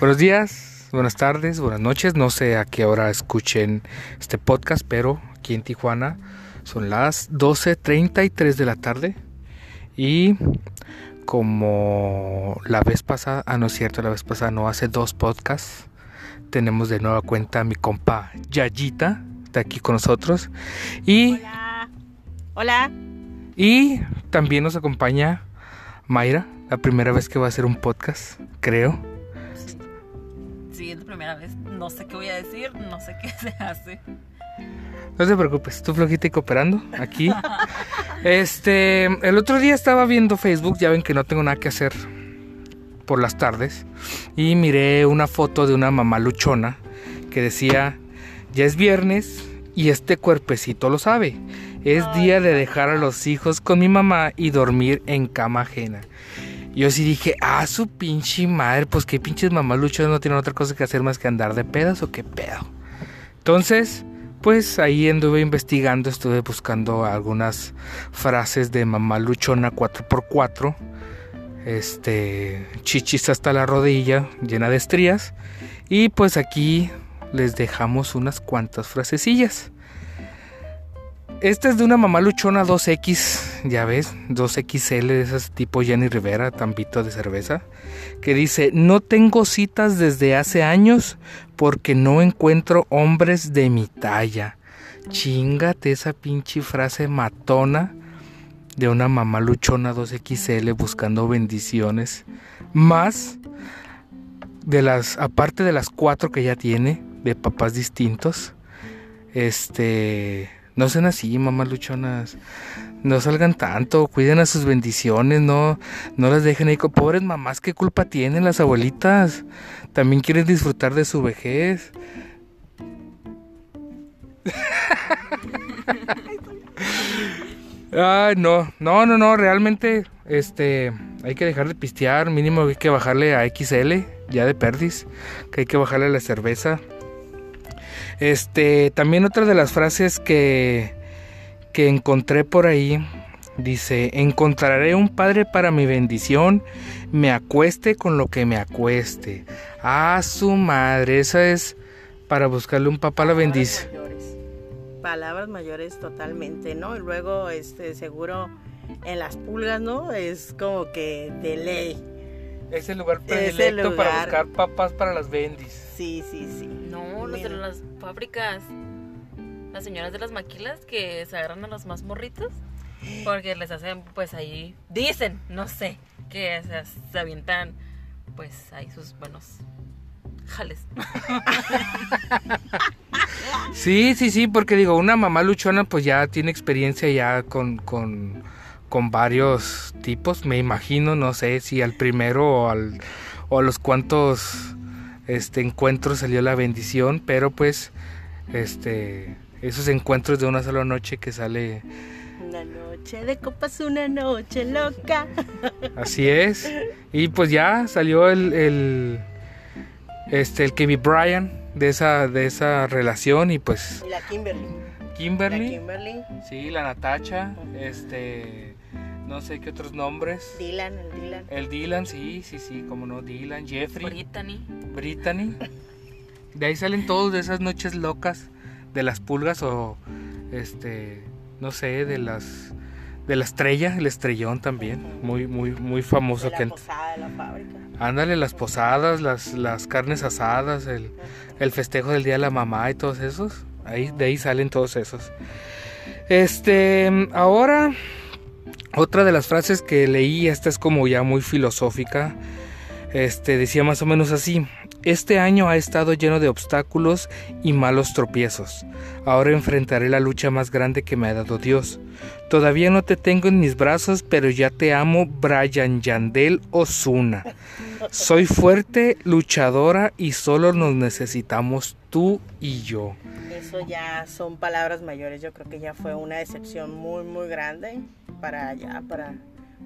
Buenos días, buenas tardes, buenas noches. No sé a qué hora escuchen este podcast, pero aquí en Tijuana son las 12.33 de la tarde. Y como la vez pasada, ah, no es cierto, la vez pasada no, hace dos podcasts, tenemos de nueva cuenta a mi compa Yayita, está aquí con nosotros. Y, Hola. Hola. y también nos acompaña Mayra, la primera vez que va a hacer un podcast, creo. Sí, es la primera vez. No sé qué voy a decir, no sé qué se hace. No te preocupes, tú flojita y cooperando aquí. Este, el otro día estaba viendo Facebook, ya ven que no tengo nada que hacer por las tardes, y miré una foto de una mamá luchona que decía, ya es viernes y este cuerpecito lo sabe. Es día de dejar a los hijos con mi mamá y dormir en cama ajena. Yo sí dije, ah, su pinche madre, pues qué pinches mamás luchonas no tienen otra cosa que hacer más que andar de pedas o qué pedo. Entonces, pues ahí anduve investigando, estuve buscando algunas frases de mamá luchona 4x4. Este, chichis hasta la rodilla, llena de estrías. Y pues aquí les dejamos unas cuantas frasecillas. Esta es de una mamá luchona 2X, ya ves, 2XL de esas tipo Jenny Rivera, tambito de cerveza, que dice, no tengo citas desde hace años porque no encuentro hombres de mi talla. Chingate esa pinche frase matona de una mamá luchona 2XL buscando bendiciones. Más de las, aparte de las cuatro que ya tiene, de papás distintos. Este, no sean así, mamás luchonas. No salgan tanto, cuiden a sus bendiciones, no, no las dejen ahí pobres mamás, ¿qué culpa tienen las abuelitas? También quieren disfrutar de su vejez. Ay, no, no, no, no, realmente, este, hay que dejar de pistear, mínimo hay que bajarle a XL, ya de perdis, que hay que bajarle a la cerveza. Este, también otra de las frases que, que encontré por ahí, dice, encontraré un padre para mi bendición, me acueste con lo que me acueste. Ah, su madre, esa es para buscarle un papá a la bendición. Palabras mayores. Palabras mayores totalmente, ¿no? Y luego, este, seguro en las pulgas, ¿no? Es como que de ley. Es el lugar predilecto para buscar papas para las bendis. Sí, sí, sí. No, los de las fábricas. Las señoras de las maquilas que se agarran a los más morritos. Porque les hacen, pues ahí. Dicen, no sé. Que se, se avientan, pues ahí sus buenos jales. Sí, sí, sí, porque digo, una mamá luchona pues ya tiene experiencia ya con, con, con varios tipos, me imagino, no sé si al primero o, al, o a los cuantos este, encuentros salió la bendición, pero pues este, esos encuentros de una sola noche que sale, Una noche de copas, una noche loca. así es, y pues ya salió el, el, este, el Kevin Bryan de esa, de esa relación y pues Y la Kimberly. La Kimberly. Kimberly. Sí, la Natacha, este, no sé qué otros nombres. Dylan, el Dylan. El Dylan, sí, sí, sí, como no, Dylan, Jeffrey, Brittany. Brittany. De ahí salen todos de esas noches locas de las pulgas o, este, no sé, de las, de la estrella, el estrellón también, muy, muy, muy famoso De la que, posada de la fábrica. Ándale, las posadas, las, las carnes asadas, el, el festejo del día de la mamá y todos esos, ahí, de ahí salen todos esos. Este, ahora, otra de las frases que leí, esta es como ya muy filosófica, este, decía más o menos así, este año ha estado lleno de obstáculos y malos tropiezos. Ahora enfrentaré la lucha más grande que me ha dado Dios. Todavía no te tengo en mis brazos, pero ya te amo, Brian Yandel Osuna. Soy fuerte, luchadora y solo nos necesitamos tú y yo. Eso ya son palabras mayores. Yo creo que ya fue una decepción muy, muy grande para ya, para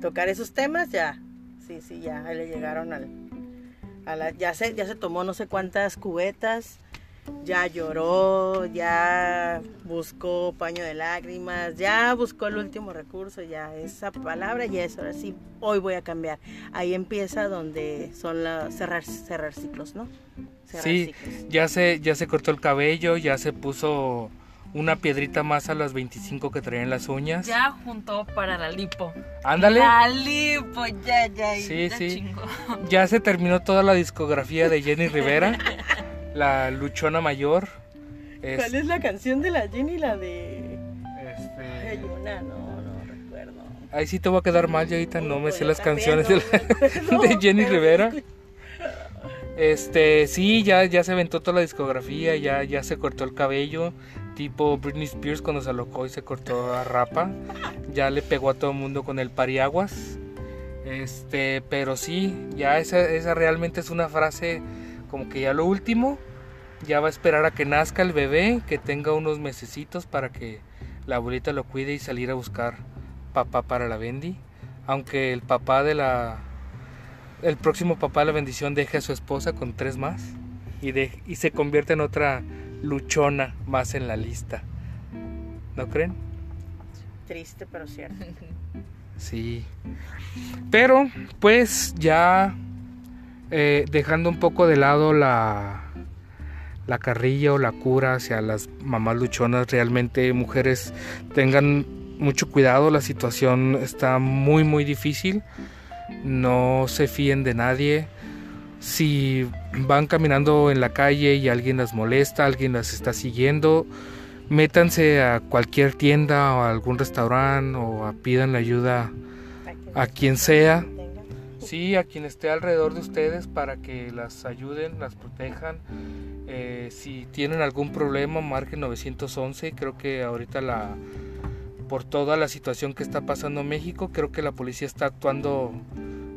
tocar esos temas. Ya, sí, sí, ya le llegaron al, ya se, ya se tomó no sé cuántas cubetas ya lloró, ya buscó paño de lágrimas, ya buscó el último recurso, ya esa palabra ya es ahora sí, hoy voy a cambiar. Ahí empieza donde son los cerrar, cerrar ciclos, ¿no? Cerrar Sí, ciclos. ya se, ya se cortó el cabello, ya se puso una piedrita más a las 25 que traía en las uñas. Ya juntó para la lipo. Ándale. La lipo, ya, ya. Sí, ya sí. Ya se terminó toda la discografía de Jenny Rivera, la luchona mayor. Es- ¿Cuál es la canción de la Jenny? La de... este, Hay una, no, no recuerdo. Ahí sí te voy a quedar mal, yo ahorita no me Pues sé las también canciones de, la- de Jenny Rivera. Este, sí, ya, ya se aventó toda la discografía, ya, ya se cortó el cabello, tipo Britney Spears cuando se alocó y se cortó a rapa. Ya le pegó a todo el mundo con el pariaguas. Este, pero sí, ya esa, esa realmente es una frase como que ya lo último. Ya va a esperar a que nazca el bebé, que tenga unos mesecitos para que la abuelita lo cuide y salir a buscar papá para la Bendy. Aunque el papá de la. El próximo papá de la bendición deje a su esposa con tres más y, de, y se convierte en otra luchona más en la lista. ¿No creen? Triste, pero cierto. Sí. Pero, pues ya eh, dejando un poco de lado la, la carrilla o la cura hacia las mamás luchonas, realmente mujeres tengan mucho cuidado, la situación está muy muy difícil, no se fíen de nadie. Si van caminando en la calle y alguien las molesta, alguien las está siguiendo, métanse a cualquier tienda o a algún restaurante o pidan la ayuda a quien sea. Sí, a quien esté alrededor de ustedes para que las ayuden, las protejan. Eh, si tienen algún problema, marquen 911. Creo que ahorita la por toda la situación que está pasando en México, creo que la policía está actuando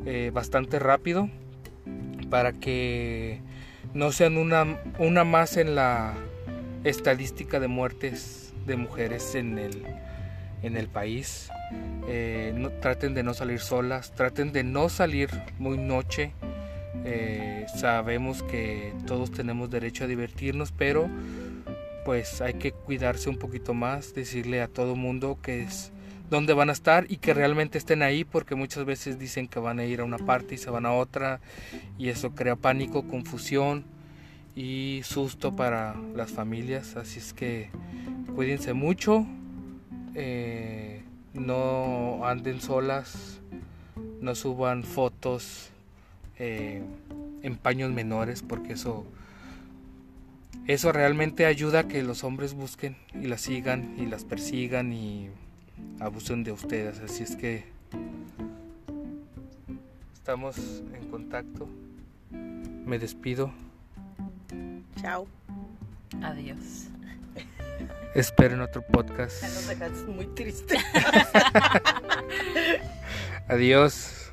eh, bastante rápido para que no sean una, una más en la estadística de muertes de mujeres en el, en el país. Eh, no, traten de no salir solas, traten de no salir muy noche. Eh, sabemos que todos tenemos derecho a divertirnos, pero pues hay que cuidarse un poquito más, decirle a todo mundo que es dónde van a estar y que realmente estén ahí porque muchas veces dicen que van a ir a una parte y se van a otra y eso crea pánico, confusión y susto para las familias, así es que cuídense mucho, eh, no anden solas, no suban fotos eh, en paños menores porque eso eso realmente ayuda a que los hombres busquen y las sigan y las persigan y abusen de ustedes así es que estamos en contacto me despido Chao. Adiós. esperen otro podcast nos dejaste muy triste. adiós